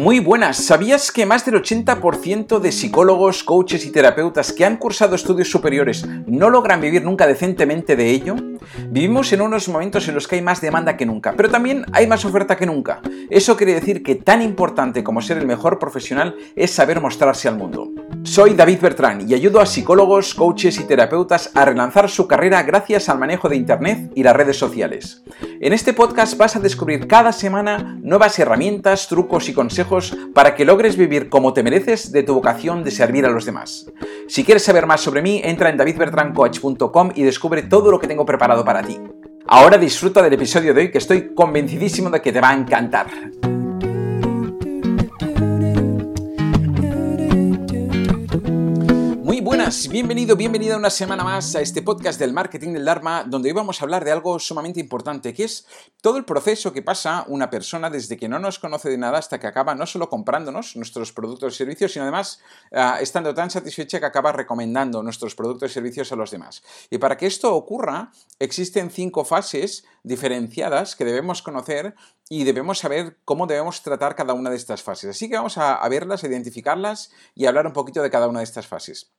Muy buenas, ¿sabías que más del 80% de psicólogos, coaches y terapeutas que han cursado estudios superiores no logran vivir nunca decentemente de ello? Vivimos en unos momentos en los que hay más demanda que nunca, pero también hay más oferta que nunca. Eso quiere decir que tan importante como ser el mejor profesional es saber mostrarse al mundo. Soy David Bertrán y ayudo a psicólogos, coaches y terapeutas a relanzar su carrera gracias al manejo de Internet y las redes sociales. En este podcast vas a descubrir cada semana nuevas herramientas, trucos y consejos para que logres vivir como te mereces de tu vocación de servir a los demás. Si quieres saber más sobre mí, entra en davidbertrancoach.com y descubre todo lo que tengo preparado para ti. Ahora disfruta del episodio de hoy que estoy convencidísimo de que te va a encantar. Bienvenido, bienvenida una semana más a este podcast del marketing del Dharma, donde hoy vamos a hablar de algo sumamente importante, que es todo el proceso que pasa una persona desde que no nos conoce de nada hasta que acaba no solo comprándonos nuestros productos y servicios, sino además ah, estando tan satisfecha que acaba recomendando nuestros productos y servicios a los demás. Y para que esto ocurra, existen cinco fases diferenciadas que debemos conocer y debemos saber cómo debemos tratar cada una de estas fases. Así que vamos a verlas, a identificarlas y hablar un poquito de cada una de estas fases.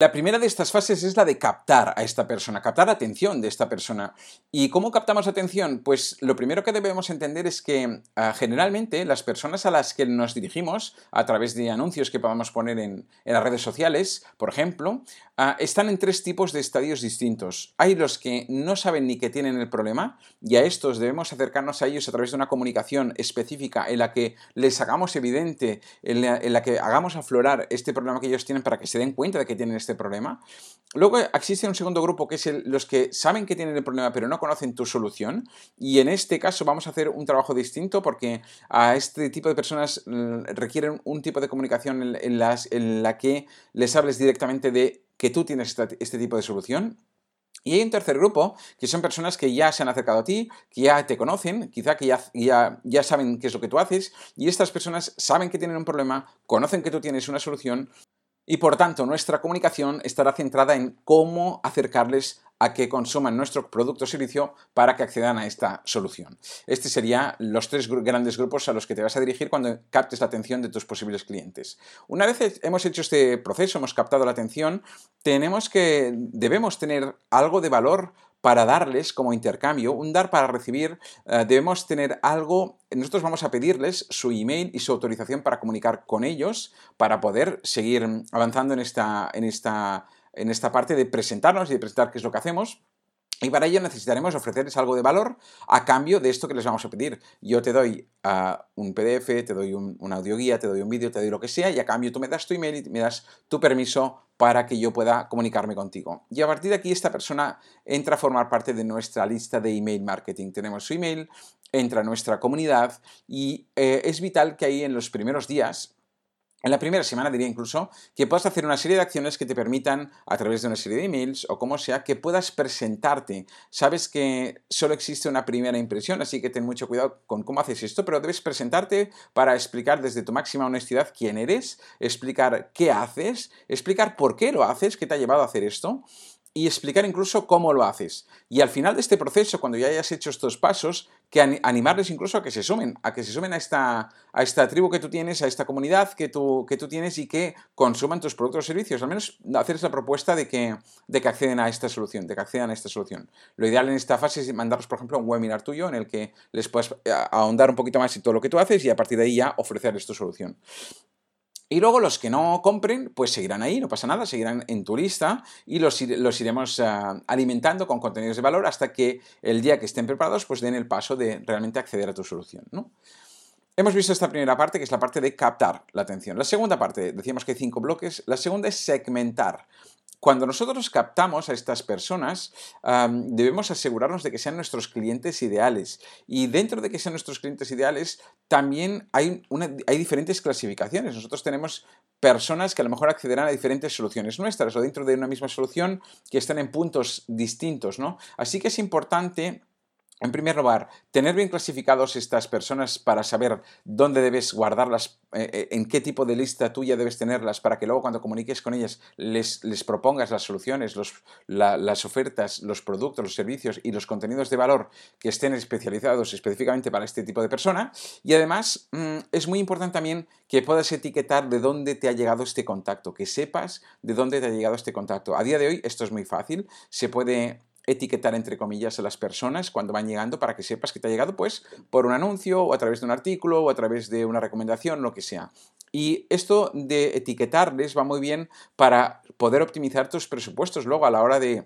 La primera de estas fases es la de captar a esta persona, captar atención de esta persona. ¿Y cómo captamos atención? Pues lo primero que debemos entender es que ah, generalmente las personas a las que nos dirigimos a través de anuncios que podamos poner en, las redes sociales, por ejemplo, ah, están en tres tipos de estadios distintos. Hay los que no saben ni que tienen el problema y a estos debemos acercarnos a ellos a través de una comunicación específica en la que les hagamos evidente, en la, en la que hagamos aflorar este problema que ellos tienen para que se den cuenta de que tienen este este problema. Luego existe un segundo grupo que es los que saben que tienen el problema pero no conocen tu solución. Y en este caso vamos a hacer un trabajo distinto porque a este tipo de personas mm, requieren un tipo de comunicación en, la que les hables directamente de que tú tienes este tipo de solución y hay un tercer grupo, que son personas que ya se han acercado a ti, que ya te conocen, quizá que ya, ya, ya, saben qué es lo que tú haces, y estas personas saben que tienen un problema, conocen que tú tienes una solución, y por tanto nuestra comunicación estará centrada en cómo acercarles a que consuman nuestro producto o servicio para que accedan a esta solución. Estos serían los tres grandes grupos a los que te vas a dirigir cuando captes la atención de tus posibles clientes. Una vez hemos hecho este proceso, hemos captado la atención, tenemos que, debemos tener algo de valor para darles como intercambio, un dar para recibir, eh, debemos tener algo, nosotros vamos a pedirles su email y su autorización para comunicar con ellos, para poder seguir avanzando en esta, en esta, en esta parte de presentarnos y de presentar qué es lo que hacemos. Y para ello necesitaremos ofrecerles algo de valor a cambio de esto que les vamos a pedir. Yo te doy uh, un PDF, te doy un, un audio guía, te doy un vídeo, te doy lo que sea, y a cambio tú me das tu email y me das tu permiso para que yo pueda comunicarme contigo. Y a partir de aquí esta persona entra a formar parte de nuestra lista de email marketing. Tenemos su email, entra a nuestra comunidad y eh, es vital que ahí en los primeros días en la primera semana diría incluso que puedas hacer una serie de acciones que te permitan, a través de una serie de emails o como sea, que puedas presentarte. Sabes que solo existe una primera impresión, así que ten mucho cuidado con cómo haces esto, pero debes presentarte para explicar desde tu máxima honestidad quién eres, explicar qué haces, explicar por qué lo haces, qué te ha llevado a hacer esto y explicar incluso cómo lo haces. Y al final de este proceso, cuando ya hayas hecho estos pasos, que animarles incluso a que se sumen, a que se sumen a esta, a esta tribu que tú tienes, a esta comunidad que tú, que tú tienes y que consuman tus productos o servicios. Al menos hacerles la propuesta de que, de que acceden a esta solución, de que accedan a esta solución. Lo ideal en esta fase es mandarlos, por ejemplo, un webinar tuyo en el que les puedas eh, ahondar un poquito más en todo lo que tú haces y a partir de ahí ya ofrecerles tu solución. Y luego los que no compren, pues seguirán ahí, no pasa nada, seguirán en tu lista y los, iremos ah, alimentando con contenidos de valor hasta que el día que estén preparados, pues den el paso de realmente acceder a tu solución. ¿no? Hemos visto esta primera parte, que es la parte de captar la atención. La segunda parte, decíamos que hay cinco bloques. La segunda es segmentar. Cuando nosotros captamos a estas personas, debemos asegurarnos de que sean nuestros clientes ideales. Y dentro de que sean nuestros clientes ideales, también hay, hay diferentes clasificaciones. Nosotros tenemos personas que a lo mejor accederán a diferentes soluciones nuestras o dentro de una misma solución que están en puntos distintos, ¿no? Así que es importante en primer lugar, tener bien clasificados estas personas para saber dónde debes guardarlas, eh, eh, en qué tipo de lista tuya debes tenerlas, para que luego cuando comuniques con ellas les, propongas las soluciones, las ofertas, los productos, los servicios y los contenidos de valor que estén especializados específicamente para este tipo de persona. Y además mm, es muy importante también que puedas etiquetar de dónde te ha llegado este contacto, que sepas de dónde te ha llegado este contacto. A día de hoy esto es muy fácil, se puede etiquetar entre comillas a las personas cuando van llegando para que sepas que te ha llegado pues por un anuncio o a través de un artículo o a través de una recomendación, lo que sea. Y esto de etiquetarles va muy bien para poder optimizar tus presupuestos luego a la hora de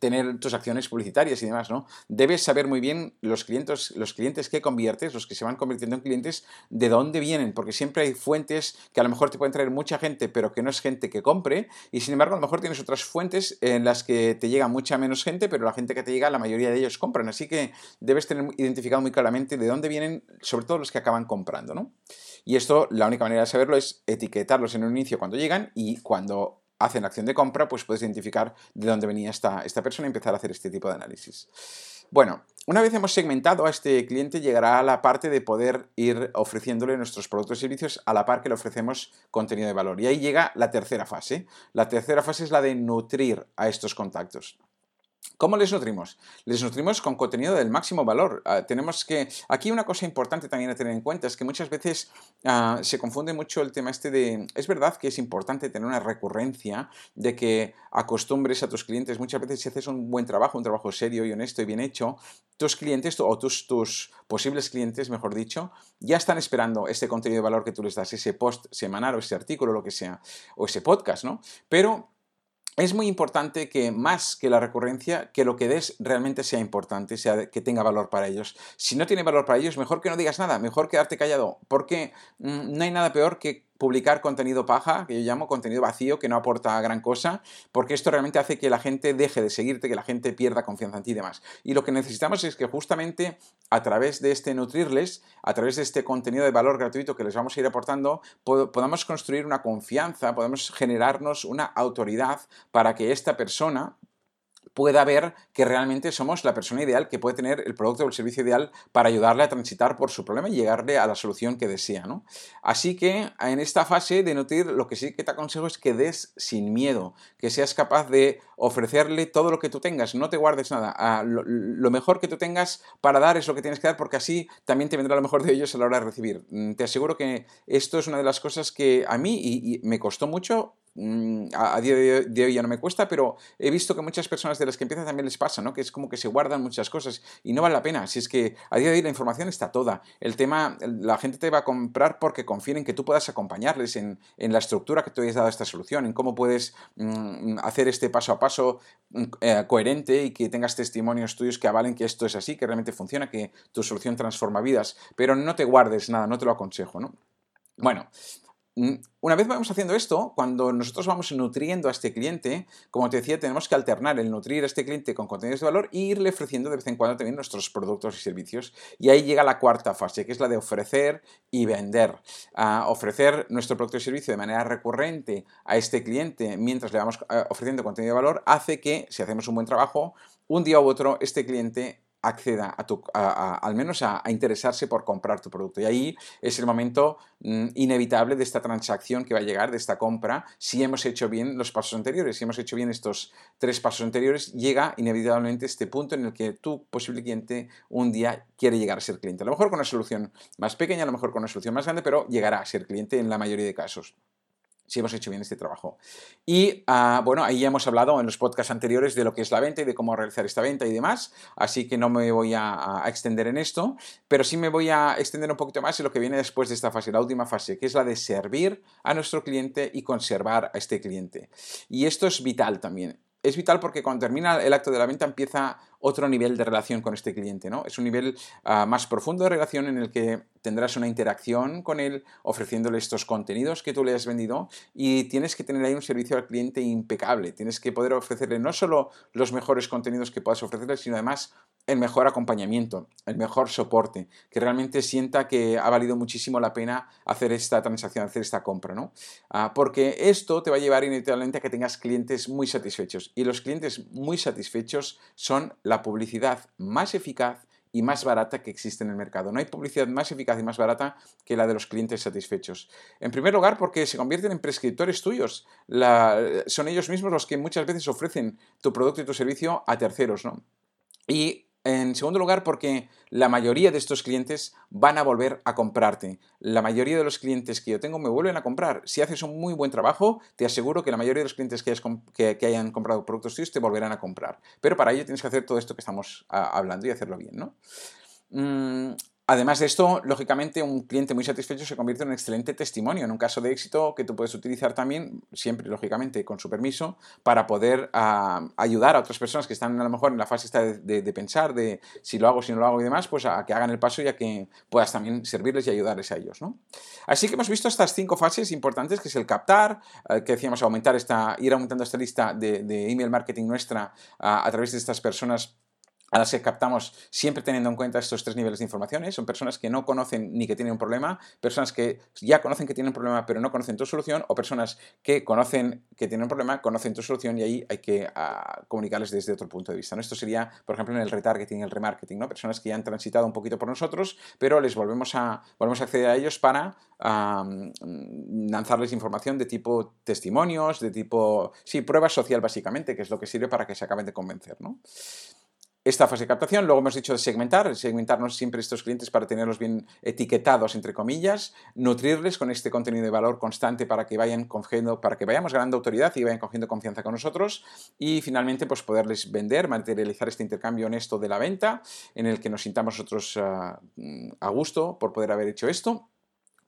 tener tus acciones publicitarias y demás, ¿no? Debes saber muy bien los clientes, los clientes que conviertes, los que se van convirtiendo en clientes, de dónde vienen, porque siempre hay fuentes que a lo mejor te pueden traer mucha gente, pero que no es gente que compre, y sin embargo a lo mejor tienes otras fuentes en las que te llega mucha menos gente, pero la gente que te llega, la mayoría de ellos compran, así que debes tener identificado muy claramente de dónde vienen, sobre todo los que acaban comprando, ¿no? Y esto, la única manera de saberlo es etiquetarlos en un inicio cuando llegan y cuando hacen acción de compra, pues puedes identificar de dónde venía esta, esta persona y empezar a hacer este tipo de análisis. Bueno, una vez hemos segmentado a este cliente, llegará a la parte de poder ir ofreciéndole nuestros productos y servicios a la par que le ofrecemos contenido de valor. Y ahí llega la tercera fase. La tercera fase es la de nutrir a estos contactos. ¿Cómo les nutrimos? Les nutrimos con contenido del máximo valor. Ah, tenemos que. Aquí una cosa importante también a tener en cuenta es que muchas veces ah, se confunde mucho el tema este de. Es verdad que es importante tener una recurrencia de que acostumbres a tus clientes. Muchas veces, si haces un buen trabajo, un trabajo serio y honesto y bien hecho, tus clientes o tus, tus posibles clientes, mejor dicho, ya están esperando este contenido de valor que tú les das, ese post semanal o ese artículo, lo que sea, o ese podcast, ¿no? Pero es muy importante que más que la recurrencia, que lo que des realmente sea importante, sea que tenga valor para ellos. Si no tiene valor para ellos, mejor que no digas nada, mejor quedarte callado, porque mm, no hay nada peor que publicar contenido paja, que yo llamo contenido vacío, que no aporta gran cosa, porque esto realmente hace que la gente deje de seguirte, que la gente pierda confianza en ti y demás. Y lo que necesitamos es que justamente a través de este nutrirles, a través de este contenido de valor gratuito que les vamos a ir aportando, podamos construir una confianza, podemos generarnos una autoridad para que esta persona pueda ver que realmente somos la persona ideal que puede tener el producto o el servicio ideal para ayudarle a transitar por su problema y llegarle a la solución que desea. ¿no? Así que en esta fase de nutrir, lo que sí que te aconsejo es que des sin miedo, que seas capaz de ofrecerle todo lo que tú tengas, no te guardes nada. Lo, mejor que tú tengas para dar es lo que tienes que dar porque así también te vendrá lo mejor de ellos a la hora de recibir. Mm, te aseguro que esto es una de las cosas que a mí me costó mucho Mm, a, día de hoy ya no me cuesta, pero he visto que muchas personas de las que empiezan también les pasa, ¿no? Que es como que se guardan muchas cosas y no vale la pena. Si es que a día de hoy la información está toda. El tema, la gente te va a comprar porque confían en que tú puedas acompañarles en, la estructura que tú hayas dado a esta solución, en cómo puedes mm, hacer este paso a paso mm, eh, coherente y que tengas testimonios tuyos que avalen que esto es así, que realmente funciona, que tu solución transforma vidas. Pero no te guardes nada, no te lo aconsejo, ¿no? Bueno, una vez vamos haciendo esto, cuando nosotros vamos nutriendo a este cliente, como te decía, tenemos que alternar el nutrir a este cliente con contenidos de valor e irle ofreciendo de vez en cuando también nuestros productos y servicios. Y ahí llega la cuarta fase, que es la de ofrecer y vender. ofrecer nuestro producto y servicio de manera recurrente a este cliente mientras le vamos eh, ofreciendo contenido de valor hace que, si hacemos un buen trabajo, un día u otro este cliente acceda a tu, al menos a, interesarse por comprar tu producto. Y ahí es el momento mm, inevitable de esta transacción que va a llegar, de esta compra, si hemos hecho bien los pasos anteriores, si hemos hecho bien estos tres pasos anteriores, llega inevitablemente este punto en el que tu posible cliente un día quiere llegar a ser cliente. A lo mejor con una solución más pequeña, a lo mejor con una solución más grande, pero llegará a ser cliente en la mayoría de casos si hemos hecho bien este trabajo. Y ah, bueno, ahí ya hemos hablado en los podcasts anteriores de lo que es la venta y de cómo realizar esta venta y demás, así que no me voy a, extender en esto, pero sí me voy a extender un poquito más en lo que viene después de esta fase, la última fase, que es la de servir a nuestro cliente y conservar a este cliente. Y esto es vital también es vital porque cuando termina el acto de la venta empieza otro nivel de relación con este cliente, ¿no? Es un nivel ah, más profundo de relación en el que tendrás una interacción con él ofreciéndole estos contenidos que tú le has vendido y tienes que tener ahí un servicio al cliente impecable. Tienes que poder ofrecerle no solo los mejores contenidos que puedas ofrecerle, sino además el mejor acompañamiento, el mejor soporte, que realmente sienta que ha valido muchísimo la pena hacer esta transacción, hacer esta compra, ¿no? Ah, porque esto te va a llevar inevitablemente a que tengas clientes muy satisfechos y los clientes muy satisfechos son la publicidad más eficaz y más barata que existe en el mercado. No hay publicidad más eficaz y más barata que la de los clientes satisfechos. En primer lugar, porque se convierten en prescriptores tuyos. son ellos mismos los que muchas veces ofrecen tu producto y tu servicio a terceros, ¿no? Y en segundo lugar, porque la mayoría de estos clientes van a volver a comprarte. La mayoría de los clientes que yo tengo me vuelven a comprar. Si haces un muy buen trabajo, te aseguro que la mayoría de los clientes que, hayan comprado productos tuyos te volverán a comprar. Pero para ello tienes que hacer todo esto que estamos ah, hablando y hacerlo bien, ¿no? Mm, Además de esto, lógicamente, un cliente muy satisfecho se convierte en un excelente testimonio, en un caso de éxito que tú puedes utilizar también, siempre, lógicamente, con su permiso, para poder ah, ayudar a otras personas que están a lo mejor en la fase de, pensar, de si lo hago, si no lo hago y demás, pues a que hagan el paso y a que puedas también servirles y ayudarles a ellos. Así que hemos visto estas cinco fases importantes, que es el captar, eh, que decíamos aumentar esta, ir aumentando esta lista de, email marketing nuestra ah, a través de estas personas a las que captamos siempre teniendo en cuenta estos tres niveles de información. Son personas que no conocen ni que tienen un problema, personas que ya conocen que tienen un problema pero no conocen tu solución, o personas que conocen que tienen un problema, conocen tu solución y ahí hay que ah, comunicarles desde otro punto de vista. Esto sería, por ejemplo, en el retargeting, el remarketing, ¿no? personas que ya han transitado un poquito por nosotros, pero les volvemos a, volvemos a acceder a ellos para lanzarles información de tipo testimonios, de tipo, sí, prueba social básicamente, que es lo que sirve para que se acaben de convencer. ¿no? Esta fase de captación. Luego hemos dicho de segmentar, segmentarnos siempre estos clientes para tenerlos bien etiquetados, entre comillas, nutrirles con este contenido de valor constante para que vayan cogiendo, para que vayamos ganando autoridad y vayan cogiendo confianza con nosotros. Y finalmente, pues poderles vender, materializar este intercambio honesto de la venta, en el que nos sintamos nosotros ah, a gusto por poder haber hecho esto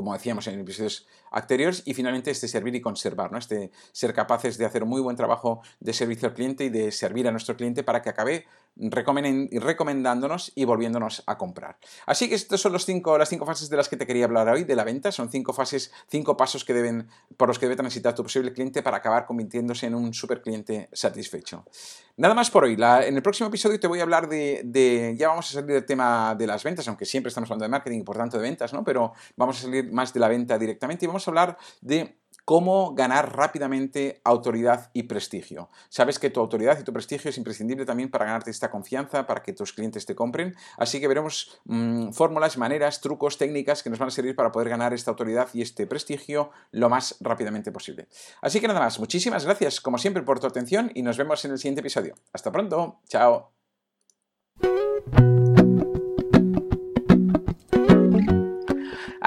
como decíamos en episodios anteriores, y finalmente este servir y conservar, ¿no? este ser capaces de hacer un muy buen trabajo de servicio al cliente y de servir a nuestro cliente para que acabe recomendándonos y volviéndonos a comprar. Así que estas son los cinco, las cinco fases de las que te quería hablar hoy de la venta. Son cinco fases, cinco pasos que deben, por los que debe transitar tu posible cliente para acabar convirtiéndose en un super cliente satisfecho. Nada más por hoy. en el próximo episodio te voy a hablar de, de, Ya vamos a salir del tema de las ventas, aunque siempre estamos hablando de marketing y por tanto de ventas, ¿no? Pero vamos a salir más de la venta directamente y vamos a hablar de cómo ganar rápidamente autoridad y prestigio. Sabes que tu autoridad y tu prestigio es imprescindible también para ganarte esta confianza, para que tus clientes te compren. Así que veremos mm, fórmulas, maneras, trucos, técnicas que nos van a servir para poder ganar esta autoridad y este prestigio lo más rápidamente posible. Así que nada más, muchísimas gracias como siempre por tu atención y nos vemos en el siguiente episodio. Hasta pronto, chao.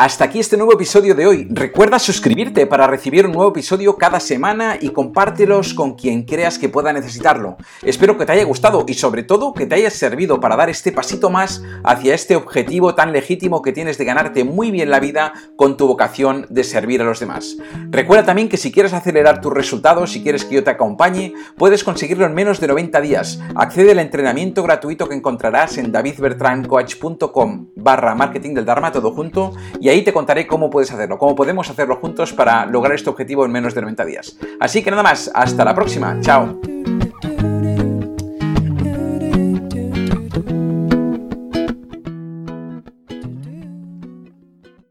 Hasta aquí este nuevo episodio de hoy. Recuerda suscribirte para recibir un nuevo episodio cada semana y compártelos con quien creas que pueda necesitarlo. Espero que te haya gustado y sobre todo que te haya servido para dar este pasito más hacia este objetivo tan legítimo que tienes de ganarte muy bien la vida con tu vocación de servir a los demás. Recuerda también que si quieres acelerar tus resultados, si quieres que yo te acompañe, puedes conseguirlo en menos de 90 días. Accede al entrenamiento gratuito que encontrarás en davidbertrandcoach.com barra marketing del Dharma todo junto y ahí te contaré cómo puedes hacerlo, cómo podemos hacerlo juntos para lograr este objetivo en menos de 90 días. Así que nada más, hasta la próxima, chao.